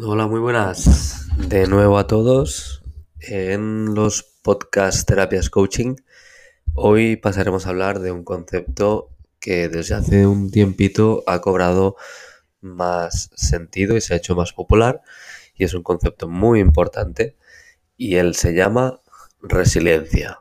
Hola, muy buenas de nuevo a todos en los podcast Terapias Coaching. Hoy pasaremos a hablar de un concepto que desde hace un tiempito ha cobrado más sentido y se ha hecho más popular y es un concepto muy importante y él se llama resiliencia.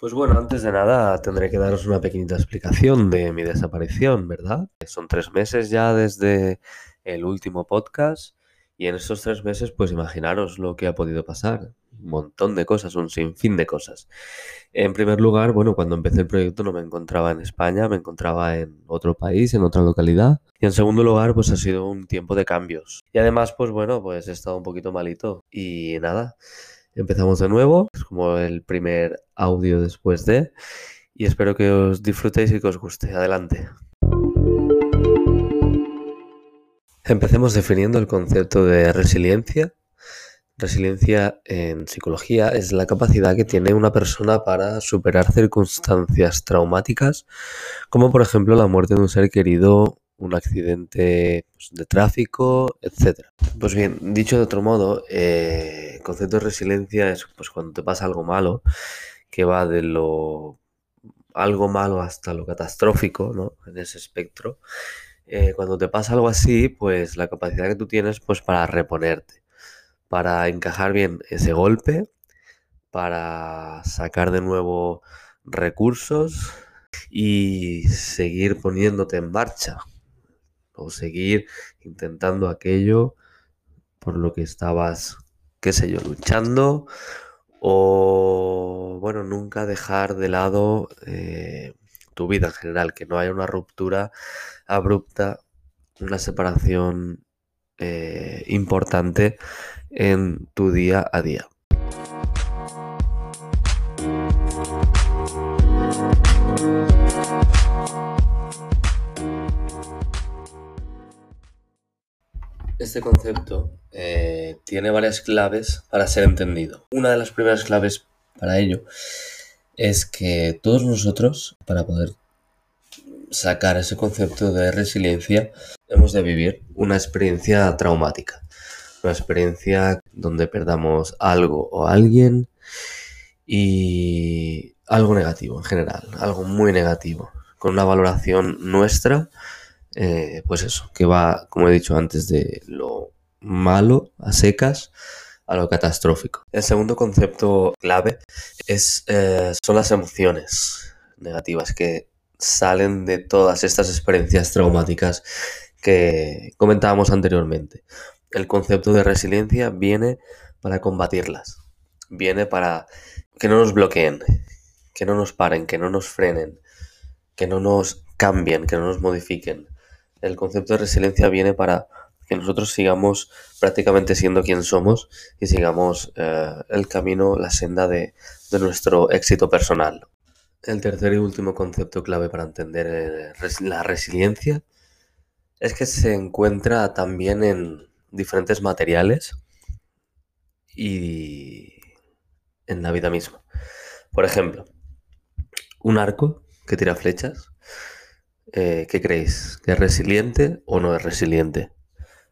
Pues bueno, antes de nada tendré que daros una pequeñita explicación de mi desaparición, ¿verdad? Son tres meses ya desde el último podcast y en esos tres meses pues imaginaros lo que ha podido pasar. Un montón de cosas, un sinfín de cosas. En primer lugar, bueno, cuando empecé el proyecto no me encontraba en España, me encontraba en otro país, en otra localidad. Y en segundo lugar, pues ha sido un tiempo de cambios. Y además, pues bueno, pues he estado un poquito malito. Y nada, Empezamos de nuevo, es como el primer audio después de, y espero que os disfrutéis y que os guste. Adelante. Empecemos definiendo el concepto de resiliencia. Resiliencia en psicología es la capacidad que tiene una persona para superar circunstancias traumáticas, como por ejemplo la muerte de un ser querido un accidente pues, de tráfico, etc. Pues bien, dicho de otro modo, eh, el concepto de resiliencia es pues cuando te pasa algo malo, que va de lo algo malo hasta lo catastrófico, ¿no? En ese espectro. Eh, cuando te pasa algo así, pues la capacidad que tú tienes pues para reponerte, para encajar bien ese golpe, para sacar de nuevo recursos y seguir poniéndote en marcha o seguir intentando aquello por lo que estabas, qué sé yo, luchando o, bueno, nunca dejar de lado eh, tu vida en general, que no haya una ruptura abrupta, una separación eh, importante en tu día a día. Este concepto eh, tiene varias claves para ser entendido. Una de las primeras claves para ello es que todos nosotros, para poder sacar ese concepto de resiliencia, hemos de vivir una experiencia traumática. Una experiencia donde perdamos algo o alguien y algo negativo en general, algo muy negativo, con una valoración nuestra eh, pues eso, que va, como he dicho antes, de lo malo a secas a lo catastrófico. El segundo concepto clave es, eh, son las emociones negativas que salen de todas estas experiencias traumáticas que comentábamos anteriormente. El concepto de resiliencia viene para combatirlas, viene para que no nos bloqueen, que no nos paren, que no nos frenen, que no nos cambien, que no nos modifiquen el concepto de resiliencia viene para que nosotros sigamos prácticamente siendo quien somos y sigamos eh, el camino, la senda de, nuestro éxito personal. El tercer y último concepto clave para entender eh, la resiliencia es que se encuentra también en diferentes materiales y en la vida misma. Por ejemplo, un arco que tira flechas eh, ¿qué creéis? ¿Que es resiliente o no es resiliente?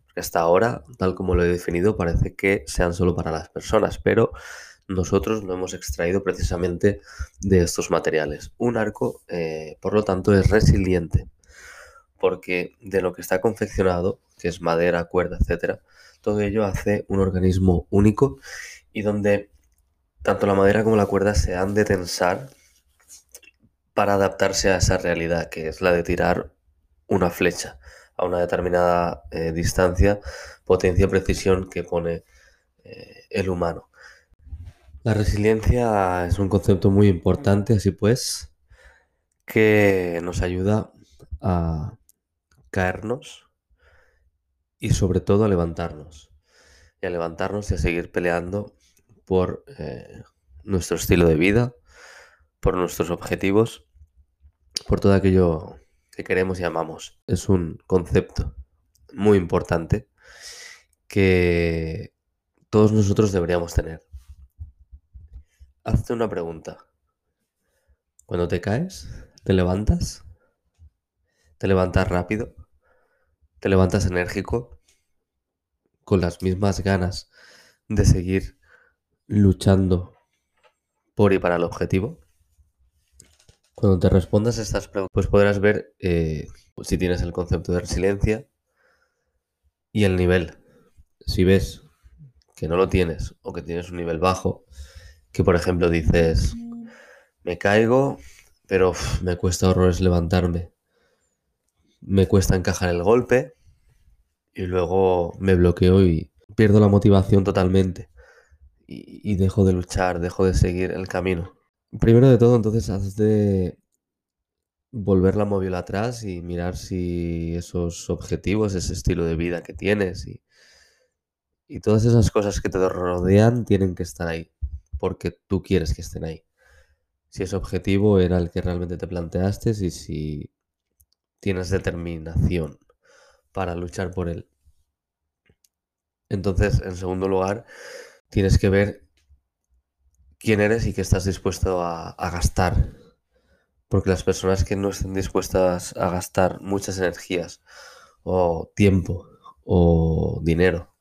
Porque hasta ahora, tal como lo he definido, parece que sean solo para las personas, pero nosotros lo hemos extraído precisamente de estos materiales. Un arco, eh, por lo tanto, es resiliente, porque de lo que está confeccionado, que es madera, cuerda, etc., todo ello hace un organismo único y donde tanto la madera como la cuerda se han de tensar para adaptarse a esa realidad, que es la de tirar una flecha a una determinada eh, distancia, potencia, precisión que pone eh, el humano. La resiliencia es un concepto muy importante, así pues, que nos ayuda a caernos y sobre todo a levantarnos. Y a levantarnos y a seguir peleando por eh, nuestro estilo de vida, por nuestros objetivos por todo aquello que queremos y amamos. Es un concepto muy importante que todos nosotros deberíamos tener. Hazte una pregunta. Cuando te caes, ¿te levantas? ¿Te levantas rápido? ¿Te levantas enérgico? ¿Con las mismas ganas de seguir luchando por y para el objetivo? Cuando te respondas a estas preguntas, pues podrás ver eh, si tienes el concepto de resiliencia y el nivel. Si ves que no lo tienes o que tienes un nivel bajo, que por ejemplo dices, me caigo, pero me cuesta horrores levantarme. Me cuesta encajar el golpe y luego me bloqueo y pierdo la motivación totalmente. Y, dejo de luchar, dejo de seguir el camino. Primero de todo, entonces, has de volver la móvil atrás y mirar si esos objetivos, ese estilo de vida que tienes y, y todas esas cosas que te rodean tienen que estar ahí, porque tú quieres que estén ahí si ese objetivo era el que realmente te planteaste y si tienes determinación para luchar por él. Entonces, en segundo lugar, tienes que ver quién eres y qué estás dispuesto a, gastar. Porque las personas que no estén dispuestas a gastar muchas energías o tiempo o dinero,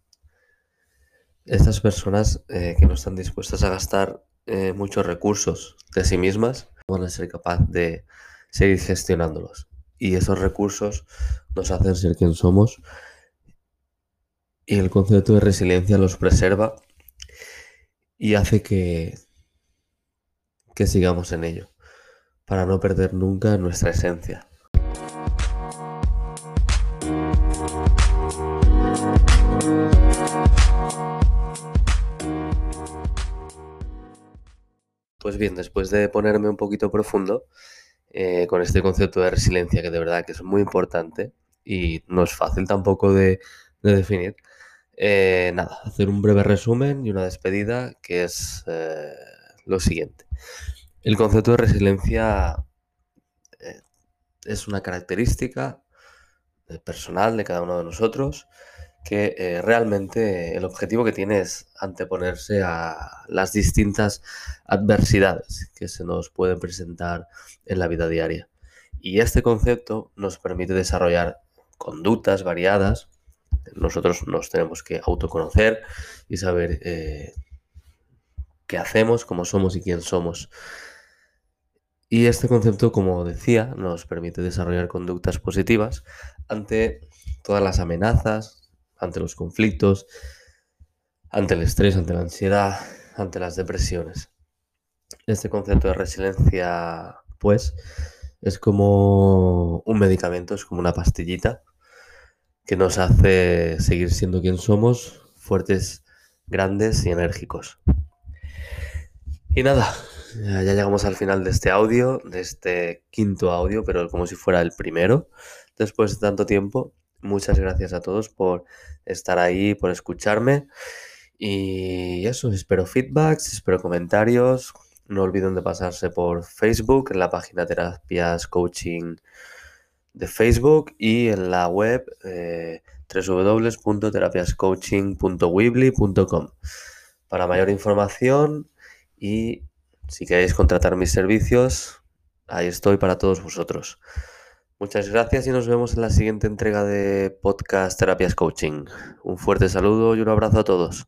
estas personas eh, que no están dispuestas a gastar eh, muchos recursos de sí mismas, van a ser capaces de seguir gestionándolos. Y esos recursos nos hacen ser quien somos. Y el concepto de resiliencia los preserva y hace que, que sigamos en ello, para no perder nunca nuestra esencia. Pues bien, después de ponerme un poquito profundo eh, con este concepto de resiliencia, que de verdad que es muy importante y no es fácil tampoco de, definir, eh, nada, hacer un breve resumen y una despedida que es eh, lo siguiente. El concepto de resiliencia es una característica personal de cada uno de nosotros que eh, realmente el objetivo que tiene es anteponerse a las distintas adversidades que se nos pueden presentar en la vida diaria. Y este concepto nos permite desarrollar conductas variadas. Nosotros nos tenemos que autoconocer y saber eh, qué hacemos, cómo somos y quién somos. Y este concepto, como decía, nos permite desarrollar conductas positivas ante todas las amenazas, ante los conflictos, ante el estrés, ante la ansiedad, ante las depresiones. Este concepto de resiliencia, pues, es como un medicamento, es como una pastillita que nos hace seguir siendo quien somos, fuertes, grandes y enérgicos. Y nada, ya llegamos al final de este audio, de este quinto audio, pero como si fuera el primero, después de tanto tiempo. Muchas gracias a todos por estar ahí, por escucharme. Y eso, espero feedbacks, espero comentarios. No olviden de pasarse por Facebook, en la página Terapias Coaching de Facebook y en la web eh, www.terapiascoaching.weebly.com para mayor información y si queréis contratar mis servicios, ahí estoy para todos vosotros. Muchas gracias y nos vemos en la siguiente entrega de Podcast Terapias Coaching. Un fuerte saludo y un abrazo a todos.